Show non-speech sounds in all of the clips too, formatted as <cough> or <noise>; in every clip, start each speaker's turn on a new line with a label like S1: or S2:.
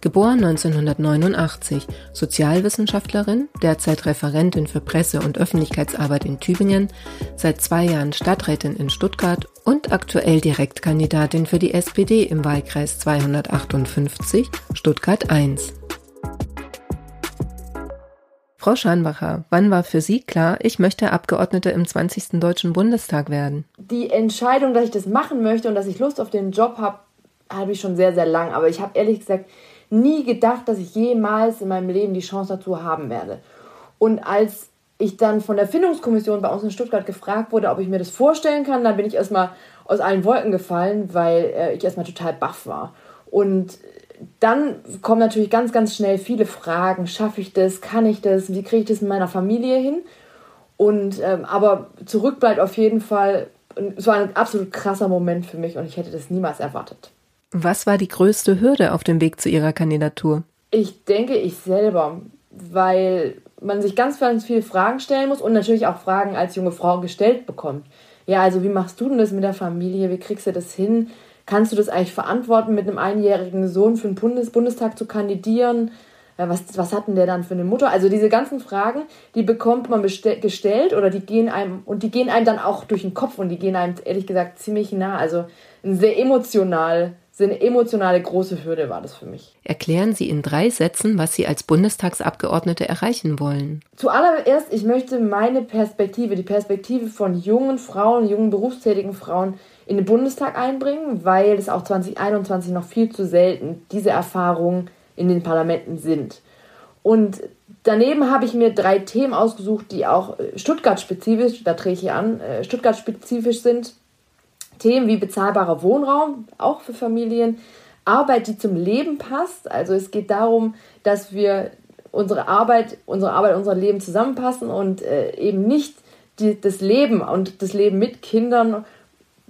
S1: geboren 1989, Sozialwissenschaftlerin, derzeit Referentin für Presse- und Öffentlichkeitsarbeit in Tübingen, seit zwei Jahren Stadträtin in Stuttgart und aktuell Direktkandidatin für die SPD im Wahlkreis 258 Stuttgart 1. Frau Scharnbacher, wann war für Sie klar, ich möchte Abgeordnete im 20. Deutschen Bundestag werden?
S2: Die Entscheidung, dass ich das machen möchte und dass ich Lust auf den Job habe, habe ich schon sehr, sehr lang. Aber ich habe ehrlich gesagt nie gedacht, dass ich jemals in meinem Leben die Chance dazu haben werde. Und als ich dann von der Findungskommission bei uns in Stuttgart gefragt wurde, ob ich mir das vorstellen kann, dann bin ich erstmal aus allen Wolken gefallen, weil äh, ich erstmal total baff war. Und dann kommen natürlich ganz, ganz schnell viele Fragen. Schaffe ich das? Kann ich das? Wie kriege ich das in meiner Familie hin? Und ähm, aber zurück bleibt auf jeden Fall, es war ein absolut krasser Moment für mich und ich hätte das niemals erwartet.
S1: Was war die größte Hürde auf dem Weg zu Ihrer Kandidatur?
S2: Ich denke, ich selber, weil man sich ganz, ganz viele Fragen stellen muss und natürlich auch Fragen als junge Frau gestellt bekommt. Ja, also wie machst du denn das mit der Familie? Wie kriegst du das hin? Kannst du das eigentlich verantworten, mit einem einjährigen Sohn für den Bundes Bundestag zu kandidieren? Was, was hat denn der dann für eine Mutter? Also diese ganzen Fragen, die bekommt man gestellt oder die gehen einem und die gehen einem dann auch durch den Kopf und die gehen einem ehrlich gesagt ziemlich nah. Also sehr emotional so eine emotionale große Hürde war das für mich.
S1: Erklären Sie in drei Sätzen, was Sie als Bundestagsabgeordnete erreichen wollen.
S2: Zuallererst, ich möchte meine Perspektive, die Perspektive von jungen Frauen, jungen berufstätigen Frauen in den Bundestag einbringen, weil es auch 2021 noch viel zu selten diese Erfahrungen in den Parlamenten sind. Und daneben habe ich mir drei Themen ausgesucht, die auch Stuttgart-spezifisch, da drehe ich hier an, äh, Stuttgart-spezifisch sind Themen wie bezahlbarer Wohnraum, auch für Familien, Arbeit, die zum Leben passt. Also es geht darum, dass wir unsere Arbeit, unsere Arbeit, unser Leben zusammenpassen und äh, eben nicht die, das Leben und das Leben mit Kindern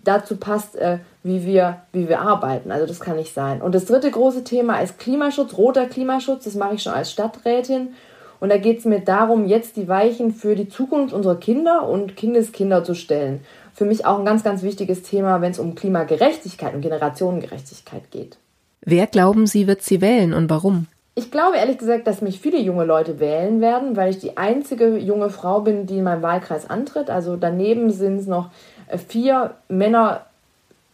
S2: dazu passt, äh, wie, wir, wie wir arbeiten. Also das kann nicht sein. Und das dritte große Thema ist Klimaschutz, roter Klimaschutz. Das mache ich schon als Stadträtin. Und da geht es mir darum, jetzt die Weichen für die Zukunft unserer Kinder und Kindeskinder zu stellen für mich auch ein ganz, ganz wichtiges Thema, wenn es um Klimagerechtigkeit und Generationengerechtigkeit geht.
S1: Wer glauben Sie, wird sie wählen und warum?
S2: Ich glaube ehrlich gesagt, dass mich viele junge Leute wählen werden, weil ich die einzige junge Frau bin, die in meinem Wahlkreis antritt. Also daneben sind es noch äh, vier Männer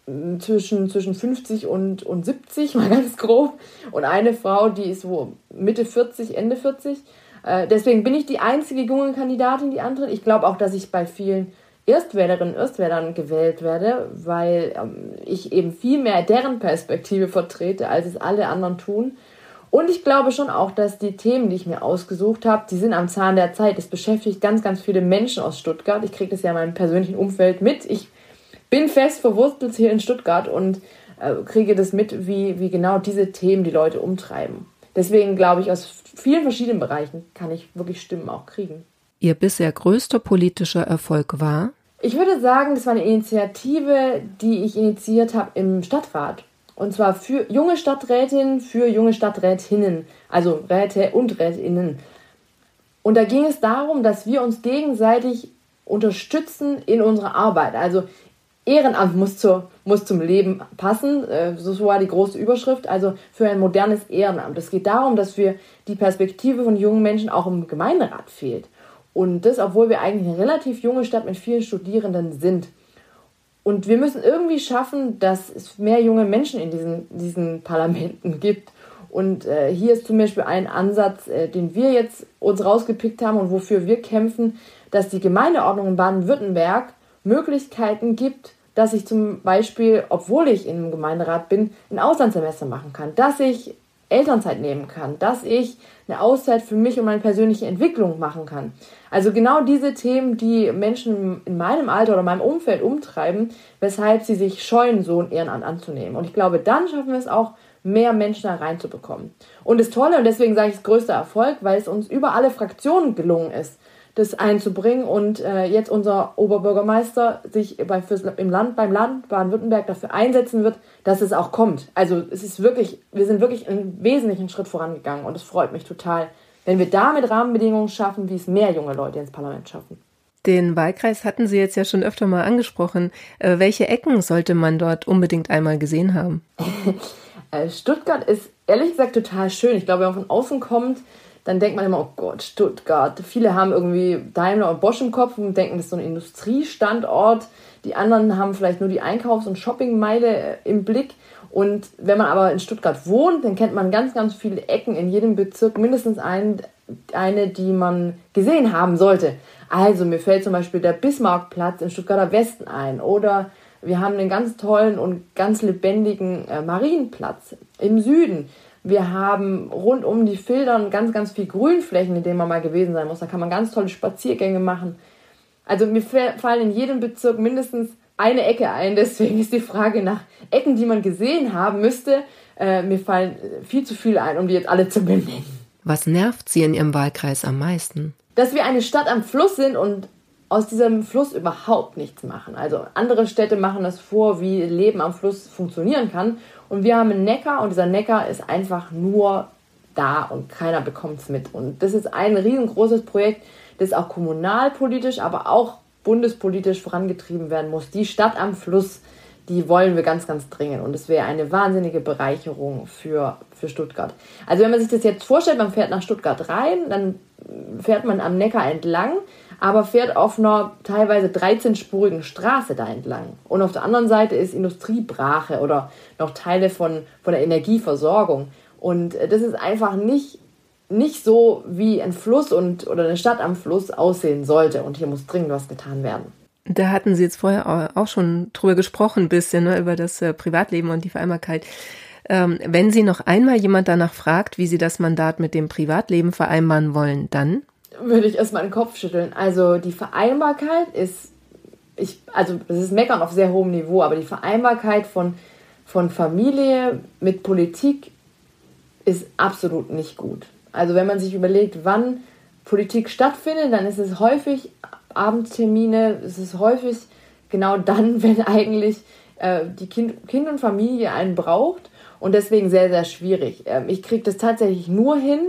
S2: mm, zwischen, zwischen 50 und, und 70, <laughs> mal ganz grob. Und eine Frau, die ist wo Mitte 40, Ende 40. Äh, deswegen bin ich die einzige junge Kandidatin, die antritt. Ich glaube auch, dass ich bei vielen Erstwählerinnen und Erstwählern gewählt werde, weil ähm, ich eben viel mehr deren Perspektive vertrete, als es alle anderen tun. Und ich glaube schon auch, dass die Themen, die ich mir ausgesucht habe, die sind am Zahn der Zeit. Es beschäftigt ganz, ganz viele Menschen aus Stuttgart. Ich kriege das ja in meinem persönlichen Umfeld mit. Ich bin fest verwurzelt hier in Stuttgart und äh, kriege das mit, wie, wie genau diese Themen die Leute umtreiben. Deswegen glaube ich, aus vielen verschiedenen Bereichen kann ich wirklich Stimmen auch kriegen.
S1: Ihr bisher größter politischer Erfolg war?
S2: Ich würde sagen, das war eine Initiative, die ich initiiert habe im Stadtrat. Und zwar für junge Stadträtinnen, für junge Stadträtinnen, also Räte und Rätinnen. Und da ging es darum, dass wir uns gegenseitig unterstützen in unserer Arbeit. Also Ehrenamt muss, zur, muss zum Leben passen, äh, so war die große Überschrift, also für ein modernes Ehrenamt. Es geht darum, dass wir die Perspektive von jungen Menschen auch im Gemeinderat fehlt. Und das, obwohl wir eigentlich eine relativ junge Stadt mit vielen Studierenden sind. Und wir müssen irgendwie schaffen, dass es mehr junge Menschen in diesen, diesen Parlamenten gibt. Und äh, hier ist zum Beispiel ein Ansatz, äh, den wir jetzt uns rausgepickt haben und wofür wir kämpfen, dass die Gemeindeordnung in Baden-Württemberg Möglichkeiten gibt, dass ich zum Beispiel, obwohl ich im Gemeinderat bin, ein Auslandssemester machen kann, dass ich Elternzeit nehmen kann, dass ich eine Auszeit für mich und meine persönliche Entwicklung machen kann. Also genau diese Themen, die Menschen in meinem Alter oder meinem Umfeld umtreiben, weshalb sie sich scheuen, so ein Ehrenamt anzunehmen. Und ich glaube, dann schaffen wir es auch, mehr Menschen da reinzubekommen. Und das Tolle, und deswegen sage ich es größter Erfolg, weil es uns über alle Fraktionen gelungen ist, das einzubringen und äh, jetzt unser Oberbürgermeister sich bei, fürs, im Land, beim Land Baden-Württemberg dafür einsetzen wird, dass es auch kommt. Also es ist wirklich, wir sind wirklich einen wesentlichen Schritt vorangegangen und es freut mich total, wenn wir damit Rahmenbedingungen schaffen, wie es mehr junge Leute ins Parlament schaffen.
S1: Den Wahlkreis hatten Sie jetzt ja schon öfter mal angesprochen. Äh, welche Ecken sollte man dort unbedingt einmal gesehen haben? <laughs>
S2: Äh, Stuttgart ist ehrlich gesagt total schön. Ich glaube, wenn man von außen kommt, dann denkt man immer, oh Gott, Stuttgart. Viele haben irgendwie Daimler und Bosch im Kopf und denken, das ist so ein Industriestandort. Die anderen haben vielleicht nur die Einkaufs- und Shoppingmeile äh, im Blick. Und wenn man aber in Stuttgart wohnt, dann kennt man ganz, ganz viele Ecken in jedem Bezirk, mindestens ein, eine, die man gesehen haben sollte. Also mir fällt zum Beispiel der Bismarckplatz im Stuttgarter Westen ein oder wir haben einen ganz tollen und ganz lebendigen äh, Marienplatz im Süden. Wir haben rund um die Filtern ganz, ganz viel Grünflächen, in denen man mal gewesen sein muss. Da kann man ganz tolle Spaziergänge machen. Also mir fallen in jedem Bezirk mindestens eine Ecke ein. <laughs> Deswegen ist die Frage nach Ecken, die man gesehen haben müsste. Äh, mir fallen viel zu viele ein, um die jetzt alle zu benennen.
S1: Was nervt Sie in Ihrem Wahlkreis am meisten?
S2: Dass wir eine Stadt am Fluss sind und aus diesem Fluss überhaupt nichts machen. Also andere Städte machen das vor, wie Leben am Fluss funktionieren kann. Und wir haben einen Neckar und dieser Neckar ist einfach nur da und keiner bekommt es mit. Und das ist ein riesengroßes Projekt, das auch kommunalpolitisch, aber auch bundespolitisch vorangetrieben werden muss. Die Stadt am Fluss, die wollen wir ganz, ganz dringend. Und es wäre eine wahnsinnige Bereicherung für, für Stuttgart. Also wenn man sich das jetzt vorstellt, man fährt nach Stuttgart rein, dann fährt man am Neckar entlang aber fährt auf einer teilweise 13-spurigen Straße da entlang. Und auf der anderen Seite ist Industriebrache oder noch Teile von, von der Energieversorgung. Und äh, das ist einfach nicht, nicht so, wie ein Fluss und, oder eine Stadt am Fluss aussehen sollte. Und hier muss dringend was getan werden.
S1: Da hatten Sie jetzt vorher auch schon drüber gesprochen, ein bisschen ne, über das äh, Privatleben und die Vereinbarkeit. Ähm, wenn Sie noch einmal jemand danach fragt, wie Sie das Mandat mit dem Privatleben vereinbaren wollen, dann?
S2: Würde ich erstmal den Kopf schütteln. Also die Vereinbarkeit ist, ich, also das ist Meckern auf sehr hohem Niveau, aber die Vereinbarkeit von, von Familie mit Politik ist absolut nicht gut. Also wenn man sich überlegt, wann Politik stattfindet, dann ist es häufig Abendtermine, es ist häufig genau dann, <laughs> wenn eigentlich äh, die kind, kind und Familie einen braucht und deswegen sehr, sehr schwierig. Ähm, ich kriege das tatsächlich nur hin,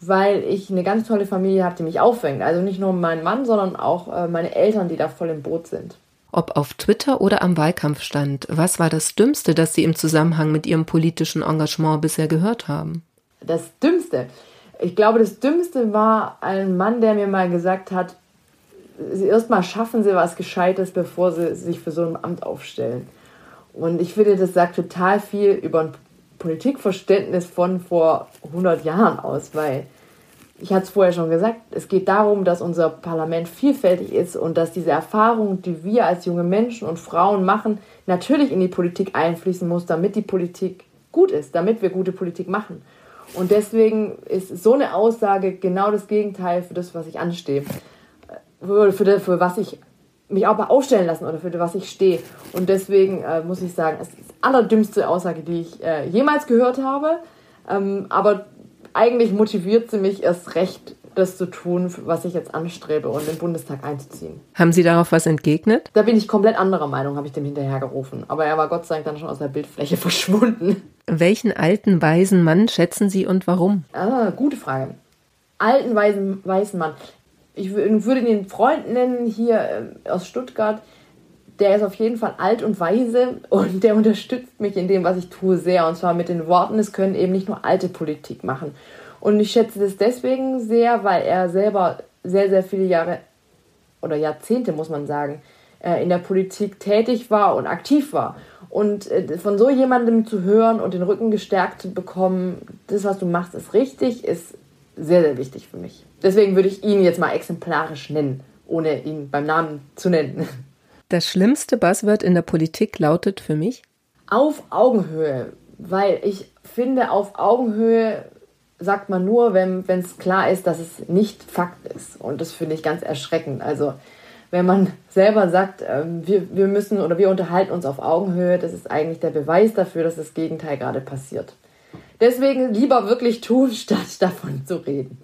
S2: weil ich eine ganz tolle Familie habe, die mich auffängt. Also nicht nur mein Mann, sondern auch äh, meine Eltern, die da voll im Boot sind.
S1: Ob auf Twitter oder am Wahlkampfstand, was war das Dümmste, das Sie im Zusammenhang mit Ihrem politischen Engagement bisher gehört haben?
S2: Das Dümmste. Ich glaube, das Dümmste war ein Mann, der mir mal gesagt hat, erstmal schaffen Sie was Gescheites, bevor Sie sich für so ein Amt aufstellen. Und ich finde, das sagt total viel über ein Politikverständnis von vor 100 Jahren aus, weil ich hatte es vorher schon gesagt, es geht darum, dass unser Parlament vielfältig ist und dass diese Erfahrung, die wir als junge Menschen und Frauen machen, natürlich in die Politik einfließen muss, damit die Politik gut ist, damit wir gute Politik machen. Und deswegen ist so eine Aussage genau das Gegenteil für das, was ich anstehe. Für, für, für was ich mich auch mal aufstellen lassen oder für was ich stehe. Und deswegen äh, muss ich sagen, es allerdümmste Aussage, die ich äh, jemals gehört habe. Ähm, aber eigentlich motiviert sie mich erst recht, das zu tun, was ich jetzt anstrebe und den Bundestag einzuziehen.
S1: Haben Sie darauf was entgegnet?
S2: Da bin ich komplett anderer Meinung, habe ich dem hinterhergerufen. Aber er war Gott sei Dank dann schon aus der Bildfläche <laughs> verschwunden.
S1: Welchen alten, weisen Mann schätzen Sie und warum?
S2: Ah, gute Frage. Alten, weisen, weißen Mann ich würde den Freund nennen hier äh, aus Stuttgart, der ist auf jeden Fall alt und weise und der unterstützt mich in dem, was ich tue, sehr. Und zwar mit den Worten, es können eben nicht nur alte Politik machen. Und ich schätze das deswegen sehr, weil er selber sehr, sehr viele Jahre oder Jahrzehnte, muss man sagen, äh, in der Politik tätig war und aktiv war. Und äh, von so jemandem zu hören und den Rücken gestärkt zu bekommen, das, was du machst, ist richtig, ist sehr, sehr wichtig für mich. Deswegen würde ich ihn jetzt mal exemplarisch nennen, ohne ihn beim Namen zu nennen. <laughs>
S1: Das schlimmste Buzzword in der Politik lautet für mich?
S2: Auf Augenhöhe, weil ich finde, auf Augenhöhe sagt man nur, wenn es klar ist, dass es nicht Fakt ist. Und das finde ich ganz erschreckend. Also wenn man <laughs> selber sagt, ähm, wir, wir müssen oder wir unterhalten uns auf Augenhöhe, das ist eigentlich der Beweis dafür, dass das Gegenteil gerade passiert. Deswegen lieber wirklich tun, <laughs> statt davon zu reden.